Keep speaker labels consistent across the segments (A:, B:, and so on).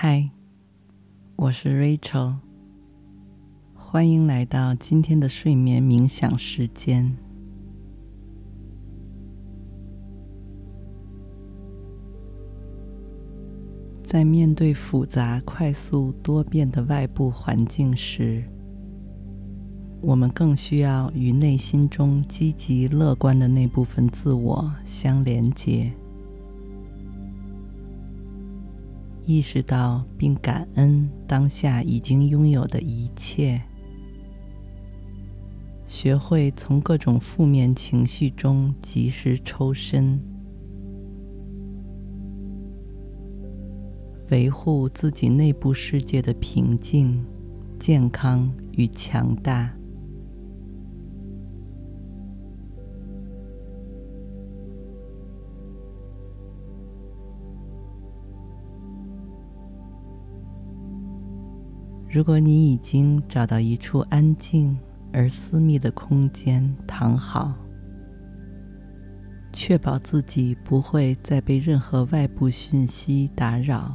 A: 嗨，我是 Rachel，欢迎来到今天的睡眠冥想时间。在面对复杂、快速、多变的外部环境时，我们更需要与内心中积极乐观的那部分自我相连接。意识到并感恩当下已经拥有的一切，学会从各种负面情绪中及时抽身，维护自己内部世界的平静、健康与强大。如果你已经找到一处安静而私密的空间躺好，确保自己不会再被任何外部讯息打扰，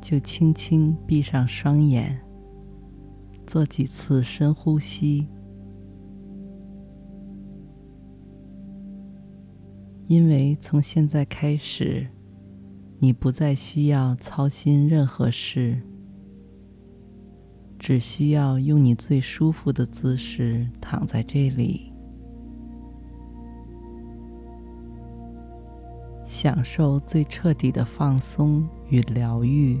A: 就轻轻闭上双眼，做几次深呼吸。因为从现在开始，你不再需要操心任何事。只需要用你最舒服的姿势躺在这里，享受最彻底的放松与疗愈。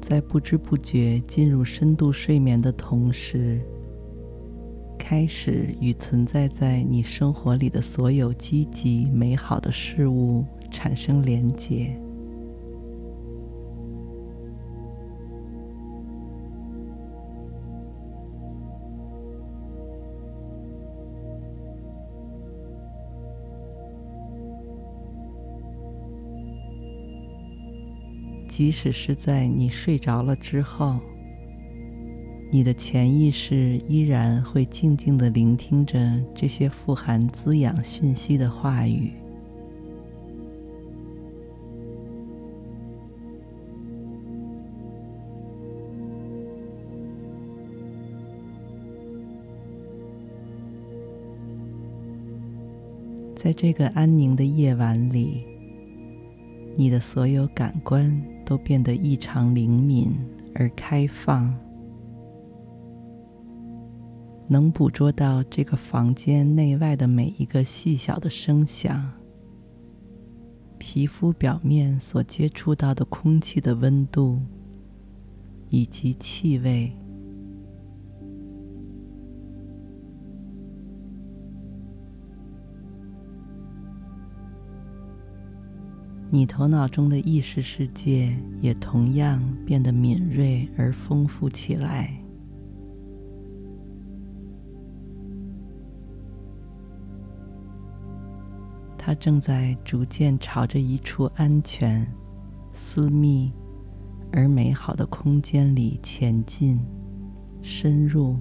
A: 在不知不觉进入深度睡眠的同时，开始与存在在你生活里的所有积极美好的事物产生连结。即使是在你睡着了之后。你的潜意识依然会静静地聆听着这些富含滋养讯息的话语。在这个安宁的夜晚里，你的所有感官都变得异常灵敏而开放。能捕捉到这个房间内外的每一个细小的声响，皮肤表面所接触到的空气的温度，以及气味。你头脑中的意识世界也同样变得敏锐而丰富起来。它正在逐渐朝着一处安全、私密而美好的空间里前进、深入。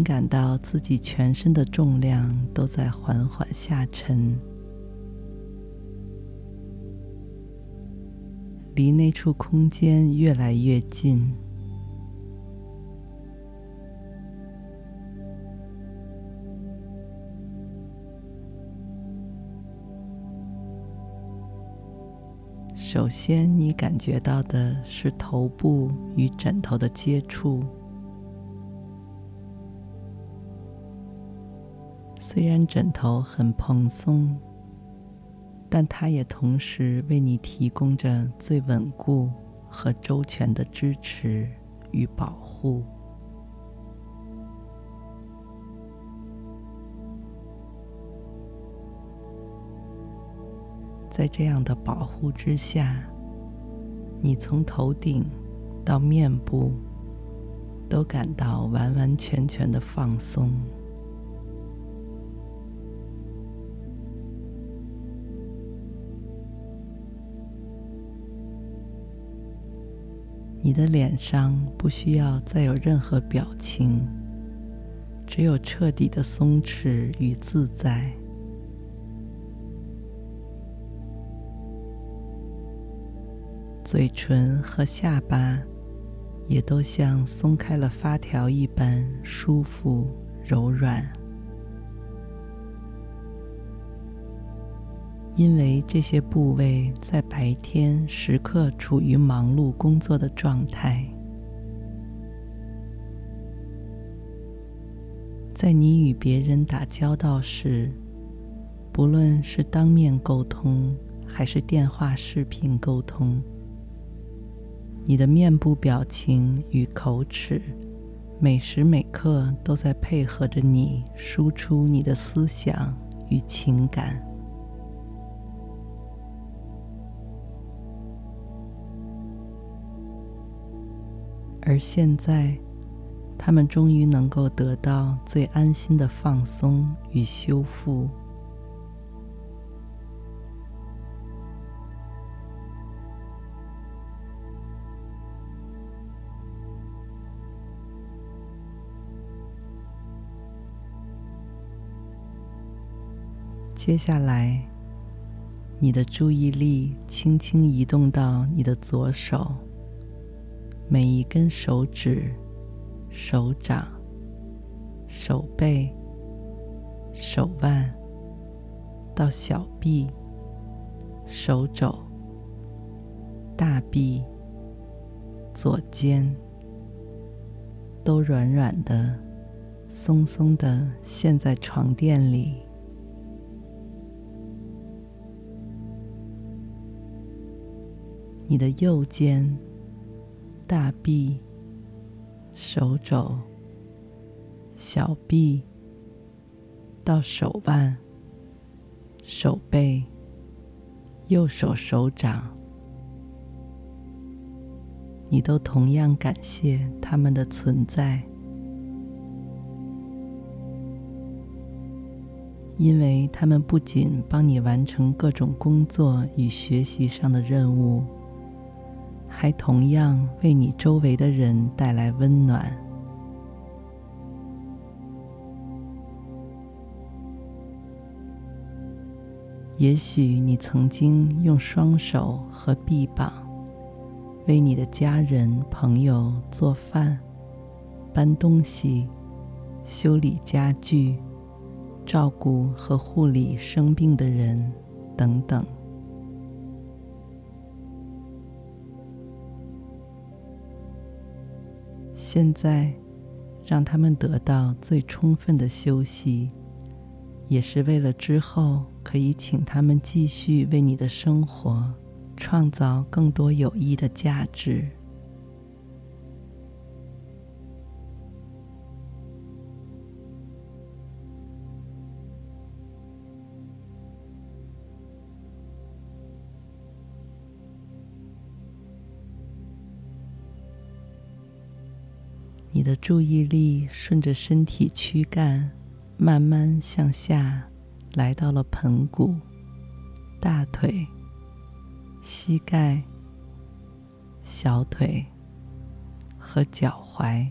A: 能感到自己全身的重量都在缓缓下沉，离那处空间越来越近。首先，你感觉到的是头部与枕头的接触。虽然枕头很蓬松，但它也同时为你提供着最稳固和周全的支持与保护。在这样的保护之下，你从头顶到面部都感到完完全全的放松。你的脸上不需要再有任何表情，只有彻底的松弛与自在。嘴唇和下巴也都像松开了发条一般舒服柔软。因为这些部位在白天时刻处于忙碌工作的状态，在你与别人打交道时，不论是当面沟通还是电话视频沟通，你的面部表情与口齿，每时每刻都在配合着你输出你的思想与情感。而现在，他们终于能够得到最安心的放松与修复。接下来，你的注意力轻轻移动到你的左手。每一根手指、手掌、手背、手腕，到小臂、手肘、大臂、左肩，都软软的、松松的陷在床垫里。你的右肩。大臂、手肘、小臂到手腕、手背、右手手掌，你都同样感谢他们的存在，因为他们不仅帮你完成各种工作与学习上的任务。还同样为你周围的人带来温暖。也许你曾经用双手和臂膀为你的家人、朋友做饭、搬东西、修理家具、照顾和护理生病的人等等。现在，让他们得到最充分的休息，也是为了之后可以请他们继续为你的生活创造更多有益的价值。的注意力顺着身体躯干，慢慢向下，来到了盆骨、大腿、膝盖、小腿和脚踝，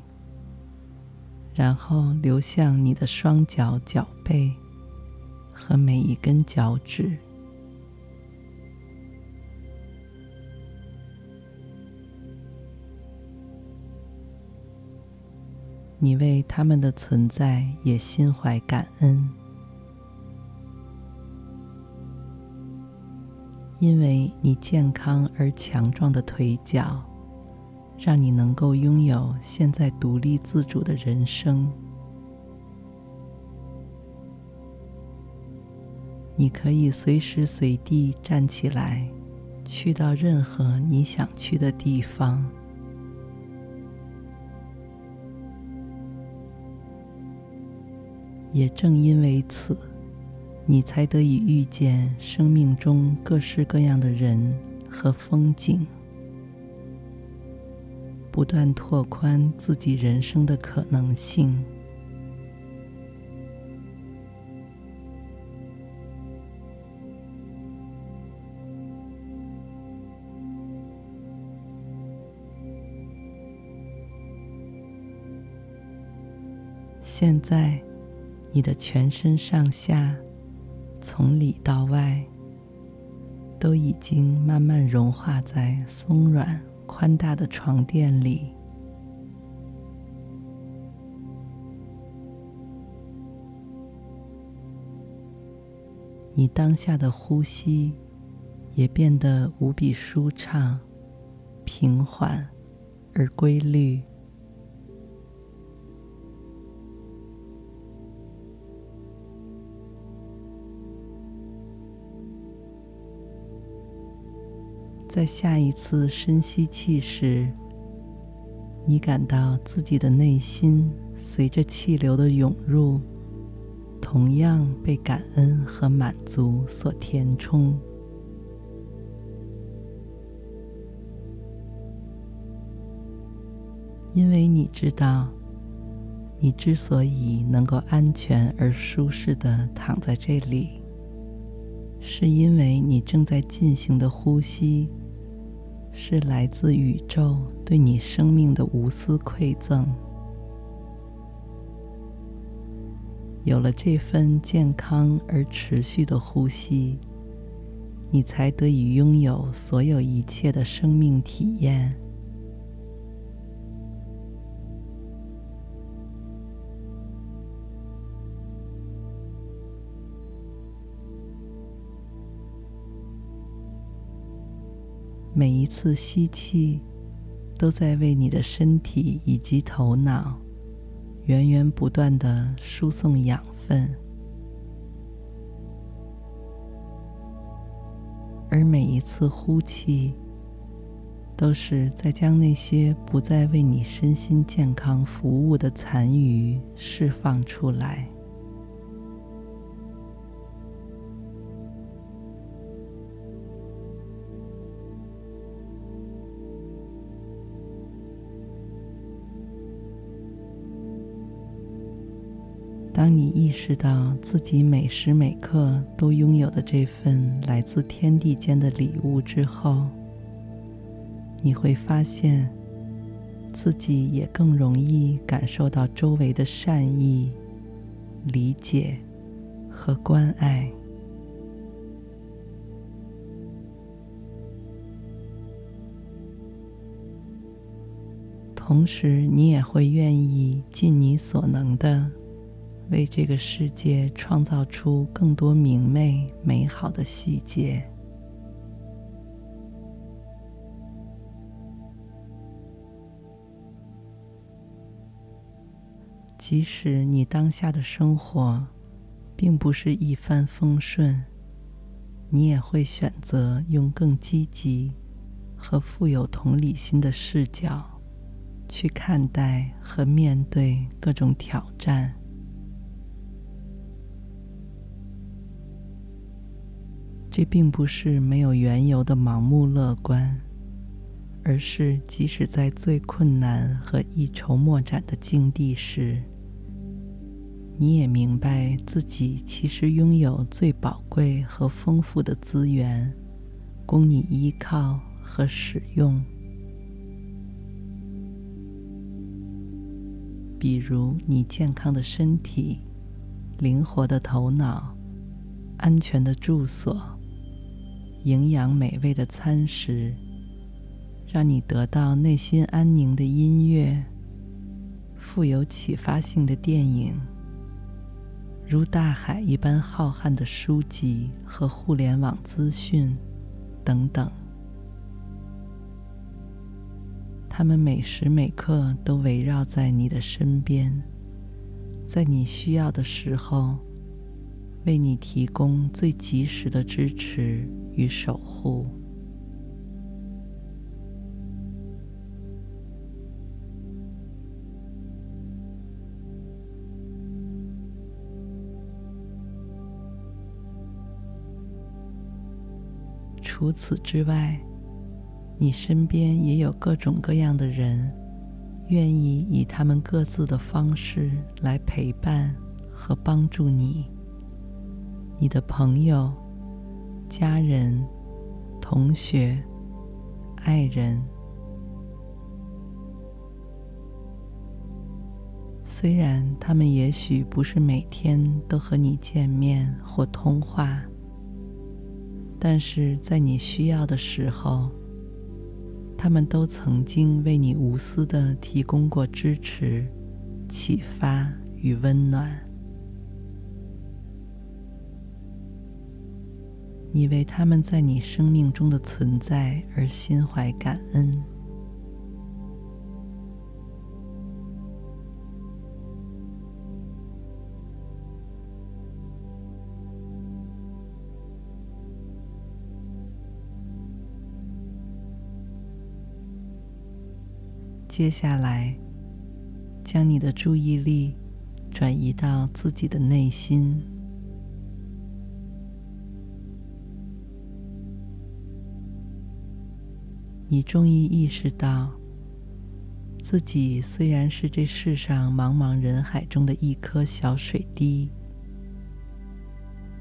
A: 然后流向你的双脚、脚背和每一根脚趾。你为他们的存在也心怀感恩，因为你健康而强壮的腿脚，让你能够拥有现在独立自主的人生。你可以随时随地站起来，去到任何你想去的地方。也正因为此，你才得以遇见生命中各式各样的人和风景，不断拓宽自己人生的可能性。现在，你的全身上下，从里到外，都已经慢慢融化在松软宽大的床垫里。你当下的呼吸也变得无比舒畅、平缓而规律。在下一次深吸气时，你感到自己的内心随着气流的涌入，同样被感恩和满足所填充。因为你知道，你之所以能够安全而舒适的躺在这里，是因为你正在进行的呼吸。是来自宇宙对你生命的无私馈赠。有了这份健康而持续的呼吸，你才得以拥有所有一切的生命体验。每一次吸气，都在为你的身体以及头脑源源不断的输送养分，而每一次呼气，都是在将那些不再为你身心健康服务的残余释放出来。当你意识到自己每时每刻都拥有的这份来自天地间的礼物之后，你会发现自己也更容易感受到周围的善意、理解和关爱。同时，你也会愿意尽你所能的。为这个世界创造出更多明媚、美好的细节。即使你当下的生活并不是一帆风顺，你也会选择用更积极和富有同理心的视角去看待和面对各种挑战。这并不是没有缘由的盲目乐观，而是即使在最困难和一筹莫展的境地时，你也明白自己其实拥有最宝贵和丰富的资源，供你依靠和使用。比如你健康的身体、灵活的头脑、安全的住所。营养美味的餐食，让你得到内心安宁的音乐，富有启发性的电影，如大海一般浩瀚的书籍和互联网资讯等等，他们每时每刻都围绕在你的身边，在你需要的时候，为你提供最及时的支持。与守护。除此之外你身边也有各种各样的人愿意以他们各自的方式来陪伴和帮助你。你的朋友家人、同学、爱人。虽然他们也许不是每天都和你见面或通话，但是在你需要的时候，他们都曾经为你无私地提供过支持、启发与温暖。你为他们在你生命中的存在而心怀感恩。接下来，将你的注意力转移到自己的内心。你终于意识到，自己虽然是这世上茫茫人海中的一颗小水滴，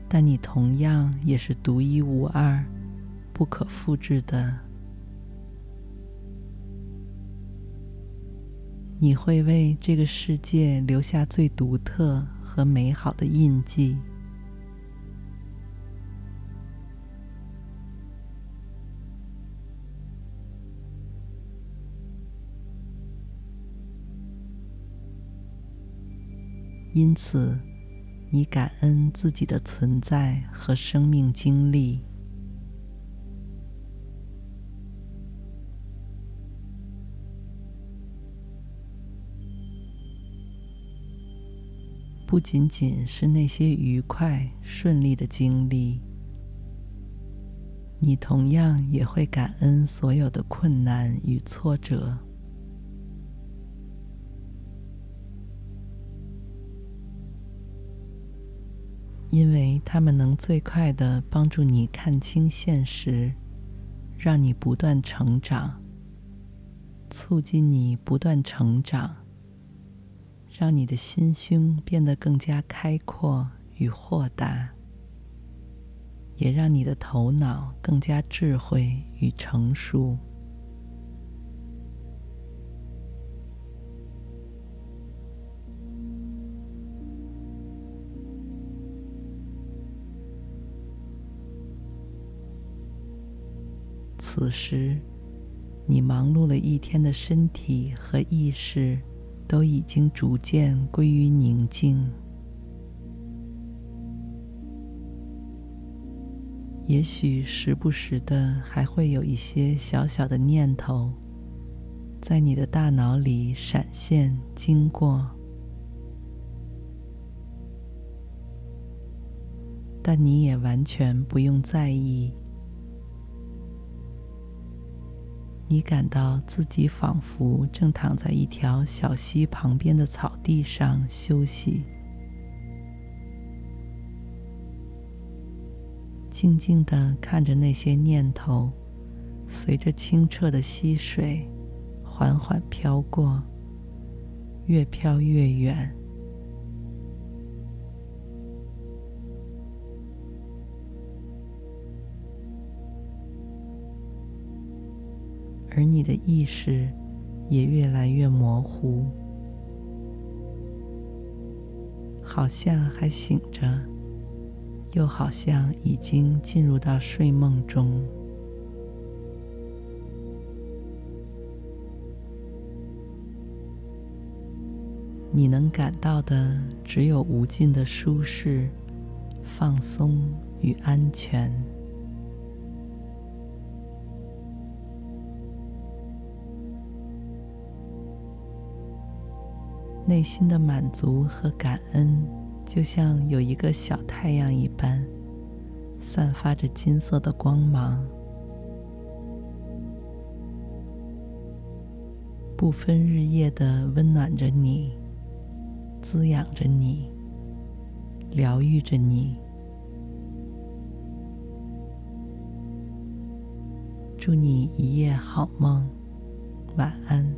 A: 但你同样也是独一无二、不可复制的。你会为这个世界留下最独特和美好的印记。因此，你感恩自己的存在和生命经历。不仅仅是那些愉快顺利的经历，你同样也会感恩所有的困难与挫折，因为他们能最快地帮助你看清现实，让你不断成长，促进你不断成长。让你的心胸变得更加开阔与豁达，也让你的头脑更加智慧与成熟。此时，你忙碌了一天的身体和意识，都已经逐渐归于宁静，也许时不时的还会有一些小小的念头在你的大脑里闪现经过，但你也完全不用在意。你感到自己仿佛正躺在一条小溪旁边的草地上休息，静静的看着那些念头随着清澈的溪水缓缓飘过，越飘越远。而你的意识也越来越模糊，好像还醒着，又好像已经进入到睡梦中。你能感到的只有无尽的舒适、放松与安全。内心的满足和感恩，就像有一个小太阳一般，散发着金色的光芒，不分日夜的温暖着你，滋养着你，疗愈着你。祝你一夜好梦，晚安。